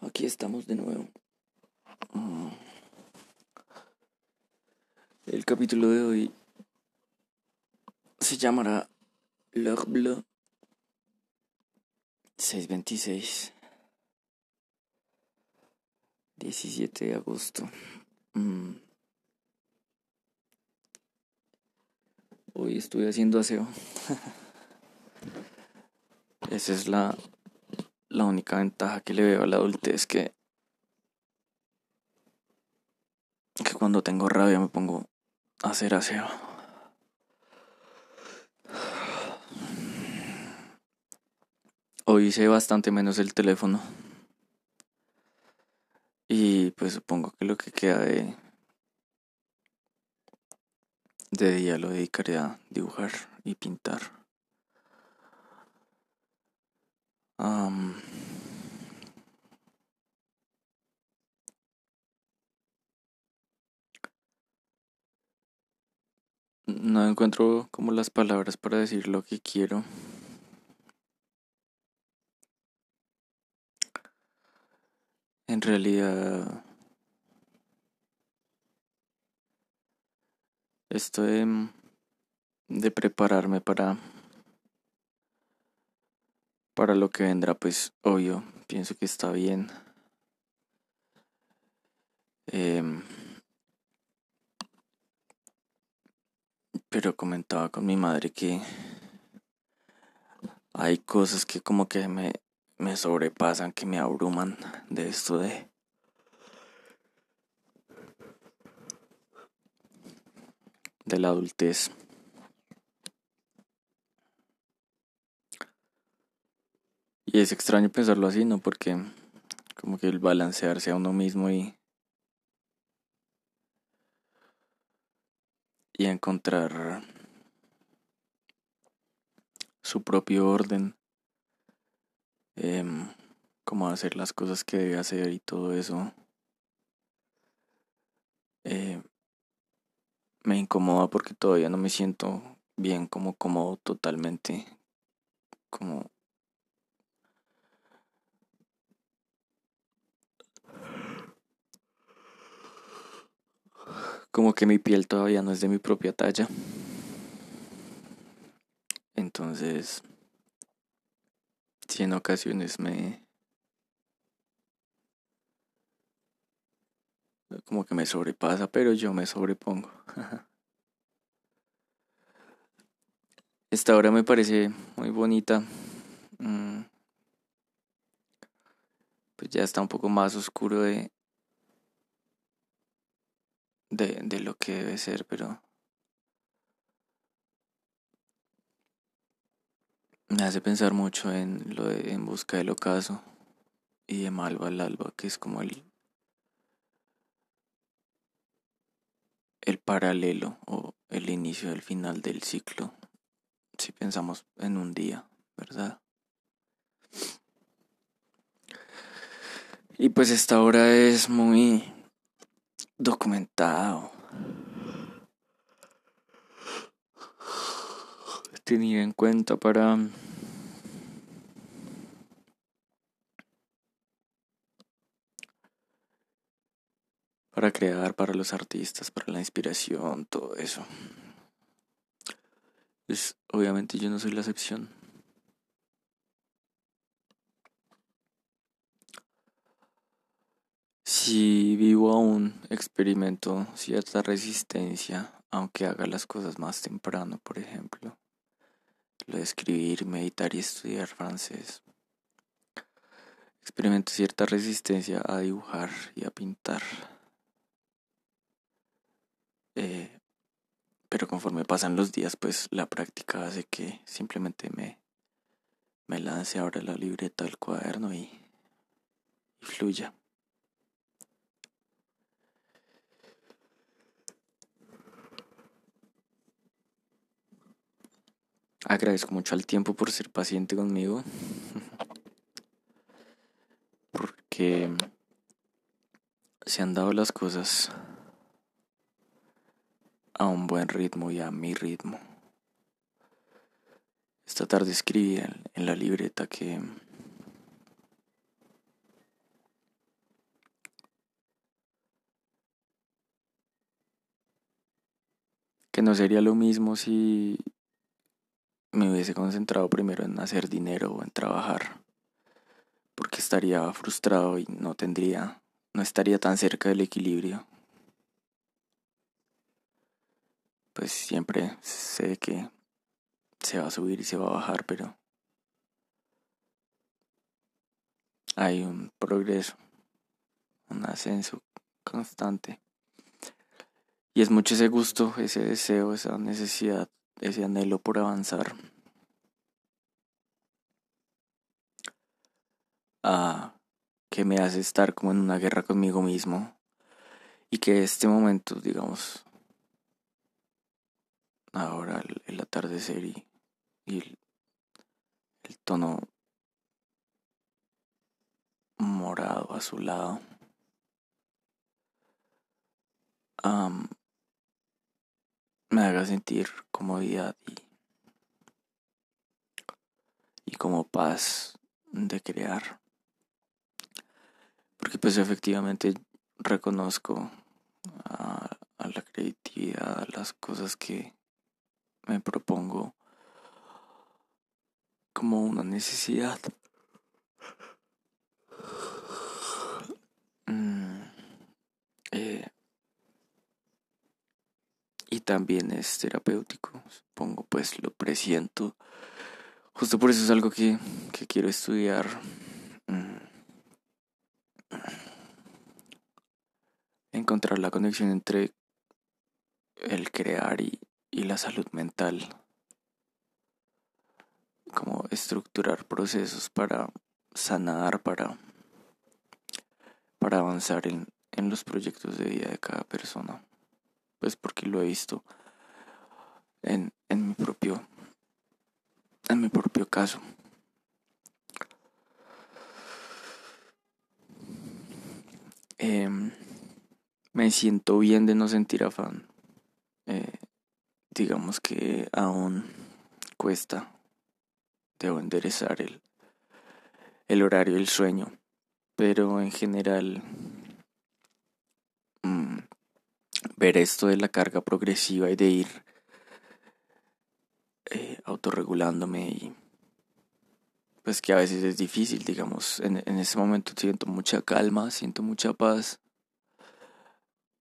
aquí estamos de nuevo. Mm. El capítulo de hoy se llamará Bleue 626 17 de agosto. Mm. Hoy estoy haciendo aseo. Esa es la la única ventaja que le veo a la adultez que, que cuando tengo rabia me pongo a hacer aseo. Hoy hice bastante menos el teléfono. Y pues supongo que lo que queda de, de día lo dedicaré a dibujar y pintar. No encuentro como las palabras para decir lo que quiero. En realidad, esto de prepararme para para lo que vendrá, pues obvio, pienso que está bien. Em, pero comentaba con mi madre que hay cosas que como que me, me sobrepasan, que me abruman de esto de... de la adultez. Y es extraño pensarlo así, ¿no? Porque como que el balancearse a uno mismo y... Y encontrar su propio orden, eh, cómo hacer las cosas que debe hacer y todo eso, eh, me incomoda porque todavía no me siento bien como cómodo totalmente, como como que mi piel todavía no es de mi propia talla. Entonces, si en ocasiones me... como que me sobrepasa, pero yo me sobrepongo. Esta hora me parece muy bonita. Mm. Pues ya está un poco más oscuro de, de, de lo que debe ser, pero me hace pensar mucho en lo de En busca del ocaso y de Malva al alba, que es como el el paralelo o el inicio del final del ciclo, si pensamos en un día, ¿verdad? Y pues esta hora es muy documentado, tenido en cuenta para para crear para los artistas, para la inspiración, todo eso. Pues obviamente yo no soy la excepción. Si vivo aún, experimento cierta resistencia, aunque haga las cosas más temprano, por ejemplo. Lo de escribir, meditar y estudiar francés. Experimento cierta resistencia a dibujar y a pintar. Eh, pero conforme pasan los días, pues la práctica hace que simplemente me, me lance ahora la libreta, el cuaderno y, y fluya. Agradezco mucho al tiempo por ser paciente conmigo. Porque se han dado las cosas a un buen ritmo y a mi ritmo. Esta tarde escribí en la libreta que que no sería lo mismo si me hubiese concentrado primero en hacer dinero o en trabajar, porque estaría frustrado y no tendría, no estaría tan cerca del equilibrio. Pues siempre sé que se va a subir y se va a bajar, pero hay un progreso, un ascenso constante. Y es mucho ese gusto, ese deseo, esa necesidad, ese anhelo por avanzar. a que me hace estar como en una guerra conmigo mismo y que este momento, digamos, ahora el, atardecer y, el, tono morado azulado um, me haga sentir comodidad y, y como paz de crear porque pues efectivamente reconozco a, la creatividad, a las cosas que me propongo como una necesidad. Mm, eh, y también es terapéutico, supongo, pues lo presiento. Justo por eso es algo que, que quiero estudiar. Mm, encontrar la conexión entre el crear y, la salud mental. Como estructurar procesos para sanar, para, para avanzar en, en los proyectos de vida de cada persona. Pues porque lo he visto en, en mi propio en mi propio caso. Em, me siento bien de no sentir afán. Eh, digamos que aún cuesta. Debo enderezar el, el horario del sueño. Pero en general, ver esto de la carga progresiva y de ir eh, autorregulándome y pues que a veces es difícil, digamos, en, en ese momento siento mucha calma, siento mucha paz,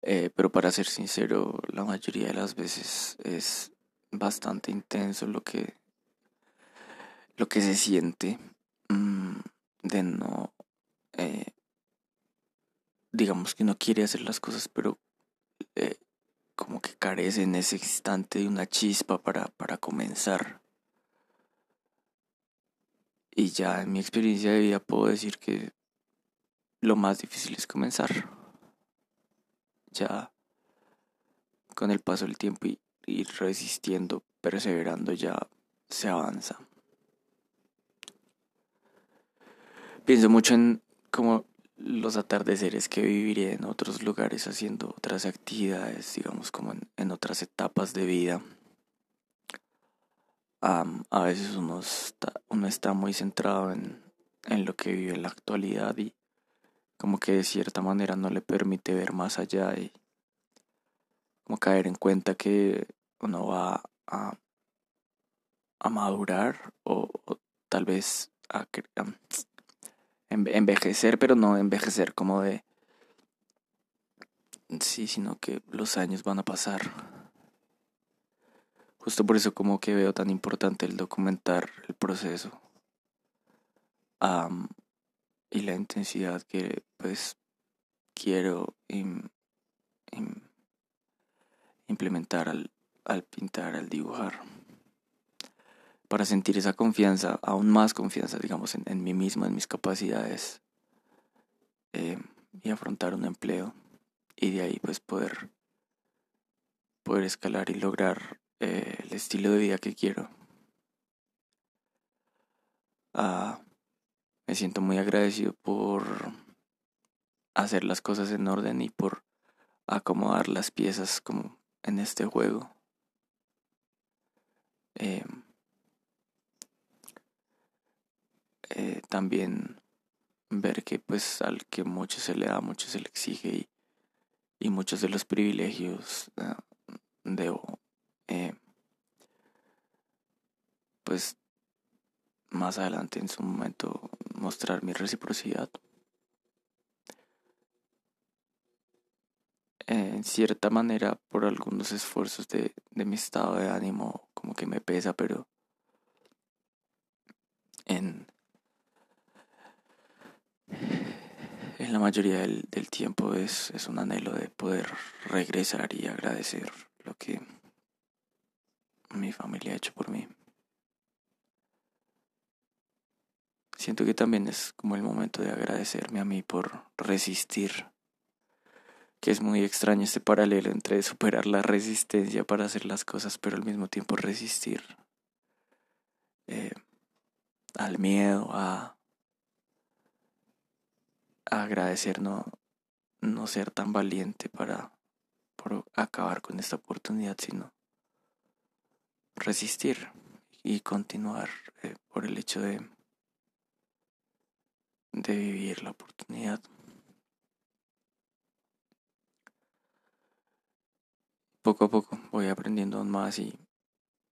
eh, pero para ser sincero, la mayoría de las veces es bastante intenso lo que, lo que se siente mm, de no, eh, digamos que no quiere hacer las cosas, pero eh, como que carece en ese instante de una chispa para, para comenzar. Y ya en mi experiencia de vida puedo decir que lo más difícil es comenzar. Ya con el paso del tiempo y resistiendo, perseverando, ya se avanza. Pienso mucho en como los atardeceres que viviré en otros lugares haciendo otras actividades, digamos como en, en otras etapas de vida. A veces uno está, uno está muy centrado en, en lo que vive en la actualidad y como que de cierta manera no le permite ver más allá y como caer en cuenta que uno va a, a madurar o, tal vez a, envejecer, pero no envejecer como de sí, sino que los años van a pasar Justo por eso como que veo tan importante el documentar el proceso y la intensidad que pues quiero implementar al, al, pintar, al dibujar. Para sentir esa confianza, aún más confianza, digamos, en, en mí mismo, en mis capacidades eh, y afrontar un empleo y de ahí pues poder poder escalar y lograr eh, el estilo de vida que quiero. Ah, me siento muy agradecido por hacer las cosas en orden y por acomodar las piezas como en este juego. Em, eh, también ver que pues al que mucho se le da, mucho se le exige y, y muchos de los privilegios ah, debo eh, pues más adelante en su momento mostrar mi reciprocidad. En cierta manera, por algunos esfuerzos de, de mi estado de ánimo, como que me pesa, pero en, en la mayoría del, tiempo es, es un anhelo de poder regresar y agradecer lo que mi familia ha hecho por mí. Siento que también es como el momento de agradecerme a mí por resistir, que es muy extraño este paralelo entre superar la resistencia para hacer las cosas, pero al mismo tiempo resistir eh, al miedo, a, agradecer no, no ser tan valiente para por acabar con esta oportunidad, sino resistir y continuar eh, por el hecho de de vivir la oportunidad. Poco a poco voy aprendiendo aún más y,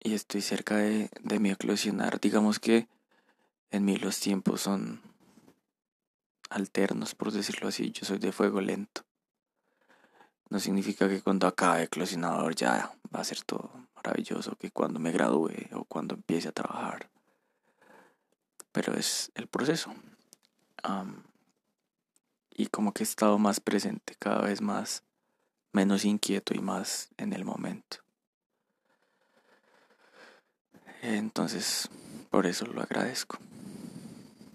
y estoy cerca de, de mi eclosionar. Digamos que en mí los tiempos son alternos, por decirlo así. Yo soy de fuego lento. No significa que cuando acabe eclosionador ya va a ser todo maravilloso, que cuando me gradúe o cuando empiece a trabajar. Pero es el proceso y como que he estado más presente, cada vez más, menos inquieto y más en el momento. Entonces, por eso lo agradezco.